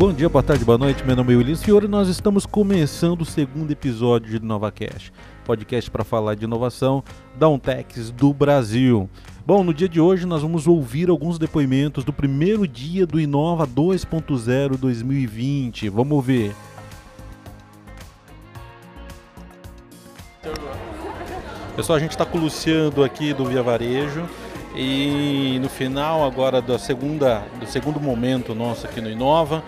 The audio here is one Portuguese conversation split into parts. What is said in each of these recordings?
Bom dia, boa tarde, boa noite. Meu nome é Willis Fiore e nós estamos começando o segundo episódio de NovaCast, podcast para falar de inovação da Untex do Brasil. Bom, no dia de hoje nós vamos ouvir alguns depoimentos do primeiro dia do Inova 2.0 2020. Vamos ver. Pessoal, a gente está com o Luciano aqui do Via Varejo e no final agora da segunda, do segundo momento nosso aqui no Inova,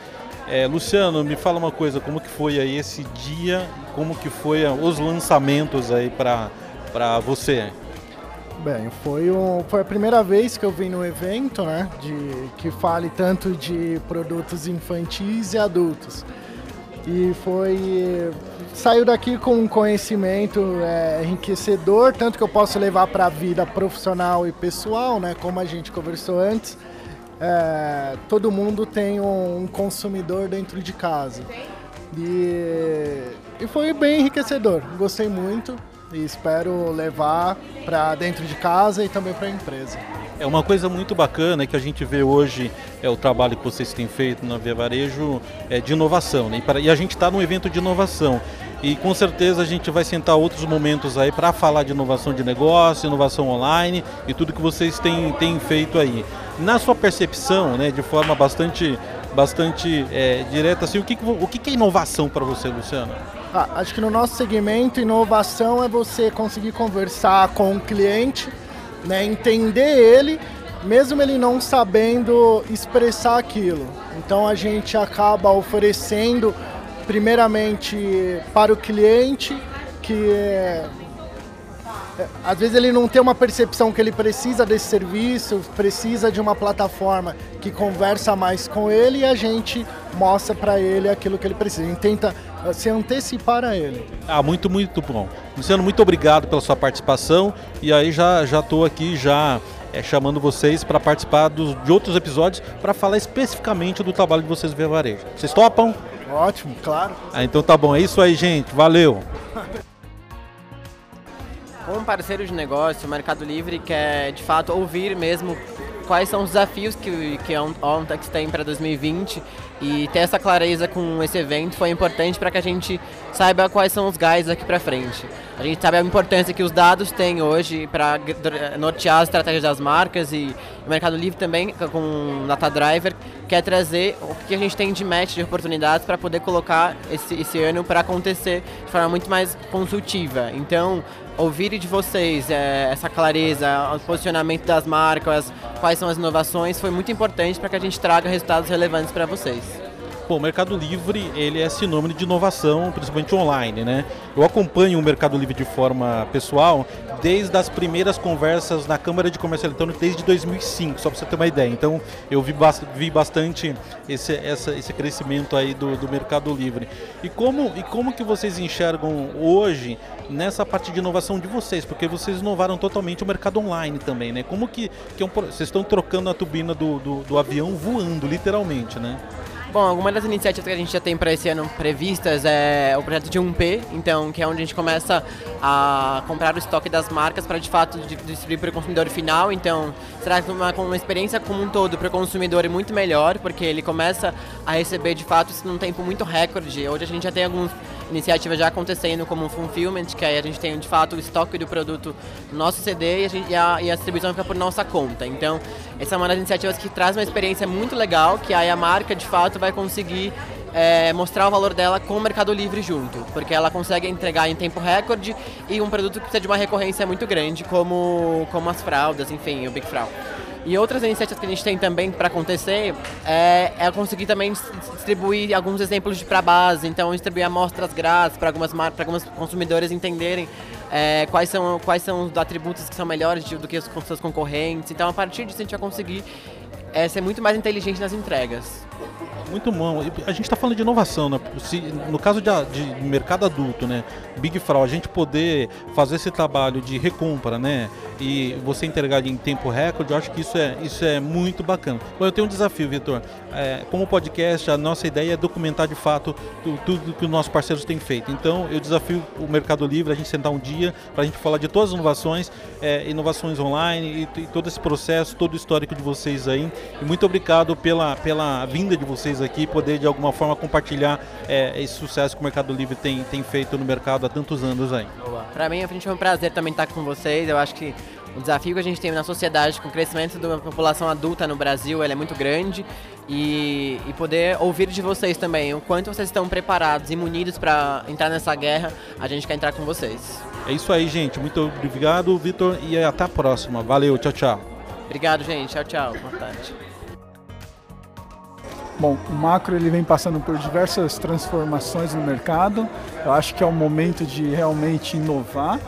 é, Luciano, me fala uma coisa, como que foi aí esse dia, como que foi os lançamentos aí para você? Bem, foi, um, foi a primeira vez que eu vim no evento, né, de, que fale tanto de produtos infantis e adultos. E foi saiu daqui com um conhecimento é, enriquecedor, tanto que eu posso levar para a vida profissional e pessoal, né, como a gente conversou antes. É, todo mundo tem um, um consumidor dentro de casa. E, e foi bem enriquecedor, gostei muito e espero levar para dentro de casa e também para a empresa. É uma coisa muito bacana que a gente vê hoje é o trabalho que vocês têm feito na Via Varejo é de inovação, né? E a gente está num evento de inovação. E com certeza a gente vai sentar outros momentos aí para falar de inovação de negócio, inovação online e tudo que vocês têm, têm feito aí. Na sua percepção, né, de forma bastante, bastante é, direta, assim, o, que, o que é inovação para você, Luciano? Ah, acho que no nosso segmento, inovação é você conseguir conversar com o cliente, né, entender ele, mesmo ele não sabendo expressar aquilo. Então a gente acaba oferecendo, primeiramente, para o cliente, que é, é, às vezes ele não tem uma percepção que ele precisa desse serviço, precisa de uma plataforma que conversa mais com ele e a gente mostra para ele aquilo que ele precisa. A gente tenta se antecipar a ele. Ah, muito, muito bom. Luciano, muito obrigado pela sua participação. E aí já já aqui já é, chamando vocês para participar dos, de outros episódios para falar especificamente do trabalho de vocês via varejo. Vocês topam? Ótimo, claro. Ah, então tá bom. É isso aí, gente. Valeu. Como parceiro de negócio, o Mercado Livre quer de fato ouvir mesmo quais são os desafios que, que a OnTex tem para 2020 e ter essa clareza com esse evento foi importante para que a gente saiba quais são os gás daqui para frente. A gente sabe a importância que os dados têm hoje para nortear as estratégias das marcas e o Mercado Livre também, com o Data Driver, quer trazer o que a gente tem de match de oportunidades para poder colocar esse, esse ano para acontecer de forma muito mais consultiva. Então, ouvir de vocês é, essa clareza, o posicionamento das marcas, quais são as inovações, foi muito importante para que a gente traga resultados relevantes para vocês. Bom, o Mercado Livre ele é sinônimo de inovação, principalmente online, né? Eu acompanho o Mercado Livre de forma pessoal desde as primeiras conversas na Câmara de Comércio Eletrônico desde 2005, só para você ter uma ideia. Então, eu vi, vi bastante esse, essa, esse crescimento aí do, do Mercado Livre. E como, e como que vocês enxergam hoje nessa parte de inovação de vocês? Porque vocês inovaram totalmente o mercado online também, né? Como que, que é um, vocês estão trocando a turbina do, do, do avião voando, literalmente, né? Bom, algumas das iniciativas que a gente já tem para esse ano previstas é o projeto de 1P, então, que é onde a gente começa a comprar o estoque das marcas para de fato distribuir para o consumidor final. Então, será uma, uma experiência como um todo para o consumidor é muito melhor, porque ele começa a receber de fato isso num tempo muito recorde. Hoje a gente já tem alguns iniciativas já acontecendo como o Fulfillment, que aí a gente tem de fato o estoque do produto no nosso CD e a, e a, e a distribuição fica por nossa conta. Então, essa é uma das iniciativas que traz uma experiência muito legal, que aí a marca de fato vai conseguir é, mostrar o valor dela com o Mercado Livre junto, porque ela consegue entregar em tempo recorde e um produto que precisa de uma recorrência muito grande, como, como as fraldas, enfim, o Big Frau. E outras iniciativas que a gente tem também para acontecer é, é, conseguir também distribuir alguns exemplos para base, então distribuir amostras grátis para algumas para alguns consumidores entenderem é, quais são quais são os atributos que são melhores do que os seus concorrentes. Então a partir disso a gente vai conseguir é, ser muito mais inteligente nas entregas. Muito bom. A gente está falando de inovação, né? Se, no caso de, de, mercado adulto, né? Big Fraud, a gente poder fazer esse trabalho de recompra, né? E você entregar em tempo recorde, eu acho que isso é, isso é muito bacana. Bom, eu tenho um desafio, Vitor. É, como podcast, a nossa ideia é documentar de fato tudo que os nossos parceiros têm feito. Então, eu desafio o Mercado Livre a gente sentar um dia para a gente falar de todas as inovações, é, inovações online e, e todo esse processo, todo o histórico de vocês aí. E muito obrigado pela, pela vinda vinda de vocês aqui, poder de alguma forma compartilhar é, esse sucesso que o Mercado Livre tem, tem feito no mercado há tantos anos aí. Para mim, a gente foi um prazer também estar com vocês. Eu acho que o desafio que a gente tem na sociedade com o crescimento da população adulta no Brasil é muito grande e, e poder ouvir de vocês também o quanto vocês estão preparados e munidos para entrar nessa guerra, a gente quer entrar com vocês. É isso aí, gente. Muito obrigado, Vitor, e até a próxima. Valeu, tchau, tchau. Obrigado, gente. Tchau, tchau. Boa tarde. Bom, o macro ele vem passando por diversas transformações no mercado. Eu acho que é o momento de realmente inovar.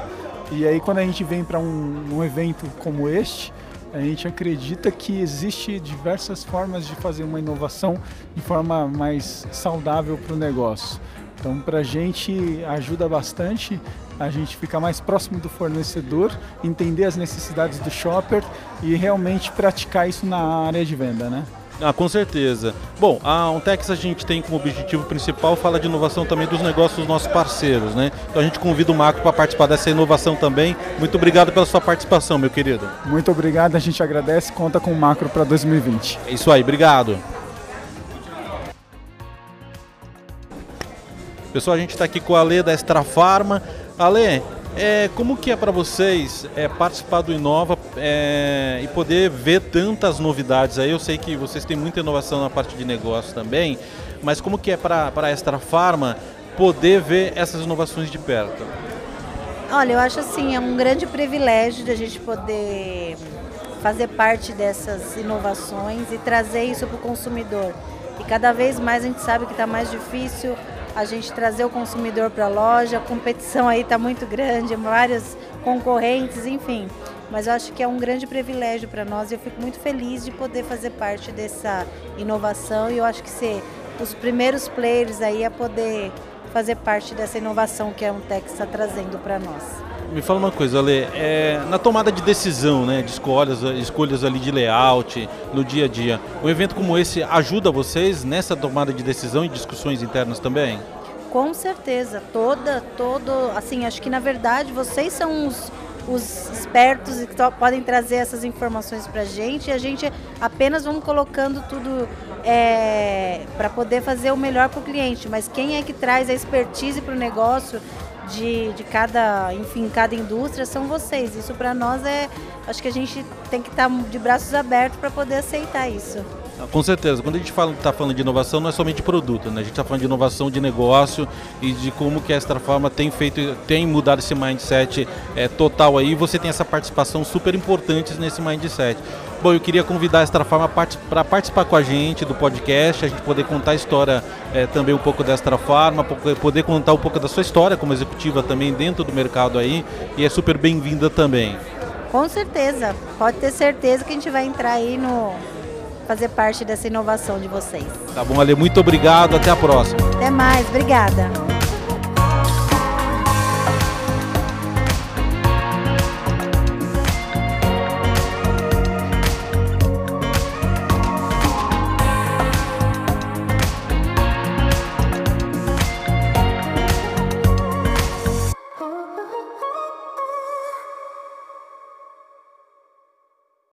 E aí quando a gente vem para um, um, evento como este, a gente acredita que existe diversas formas de fazer uma inovação de forma mais saudável para o negócio. Então, para a gente ajuda bastante a gente ficar mais próximo do fornecedor, entender as necessidades do shopper e realmente praticar isso na área de venda, né? Ah, com certeza. Bom, a Untex a gente tem como objetivo principal falar de inovação também dos negócios dos nossos parceiros, né? Então a gente convida o Marco para participar dessa inovação também. Muito obrigado pela sua participação, meu querido. Muito obrigado, a gente agradece, conta com o Macro para 2020. É isso aí, obrigado. Pessoal, a gente está aqui com a Ale da Extra Farma. Ale, é, como que é para vocês é, participar do Inova é, e poder ver tantas novidades aí? Eu sei que vocês têm muita inovação na parte de negócio também, mas como que é para a Extra Farma poder ver essas inovações de perto? Olha, eu acho assim, é um grande privilégio de a gente poder fazer parte dessas inovações e trazer isso para o consumidor. E cada vez mais a gente sabe que está mais difícil a gente trazer o consumidor para a loja, a competição aí está muito grande, vários concorrentes, enfim. Mas eu acho que é um grande privilégio para nós e eu fico muito feliz de poder fazer parte dessa inovação e eu acho que ser os primeiros players aí a poder fazer parte dessa inovação que a Untex está trazendo para nós. Me fala uma coisa, Ale, é, na tomada de decisão, né, de escolhas, escolhas ali de layout, no dia a dia, um evento como esse ajuda vocês nessa tomada de decisão e discussões internas também? Com certeza, toda, todo, assim, acho que na verdade vocês são os, os espertos e que podem trazer essas informações para a gente e a gente apenas vamos colocando tudo é, para poder fazer o melhor para o cliente. Mas quem é que traz a expertise para o negócio de, de cada, enfim, cada indústria são vocês. Isso para nós é, acho que a gente tem que estar tá de braços abertos para poder aceitar isso. Com certeza. Quando a gente está fala, tá falando de inovação, não é somente produto, né? A gente está falando de inovação de negócio e de como que a Extra Farma tem feito, tem mudado esse mindset é, total aí. Você tem essa participação super importante nesse mindset. Bom, eu queria convidar a Extra Farma para participar com a gente do podcast, a gente poder contar a história é, também um pouco da Extra Farma, poder contar um pouco da sua história como executiva também dentro do mercado aí. E é super bem-vinda também. Com certeza. Pode ter certeza que a gente vai entrar aí no, fazer parte dessa inovação de vocês. Tá bom, Ale, muito obrigado, até a próxima. Até mais, obrigada.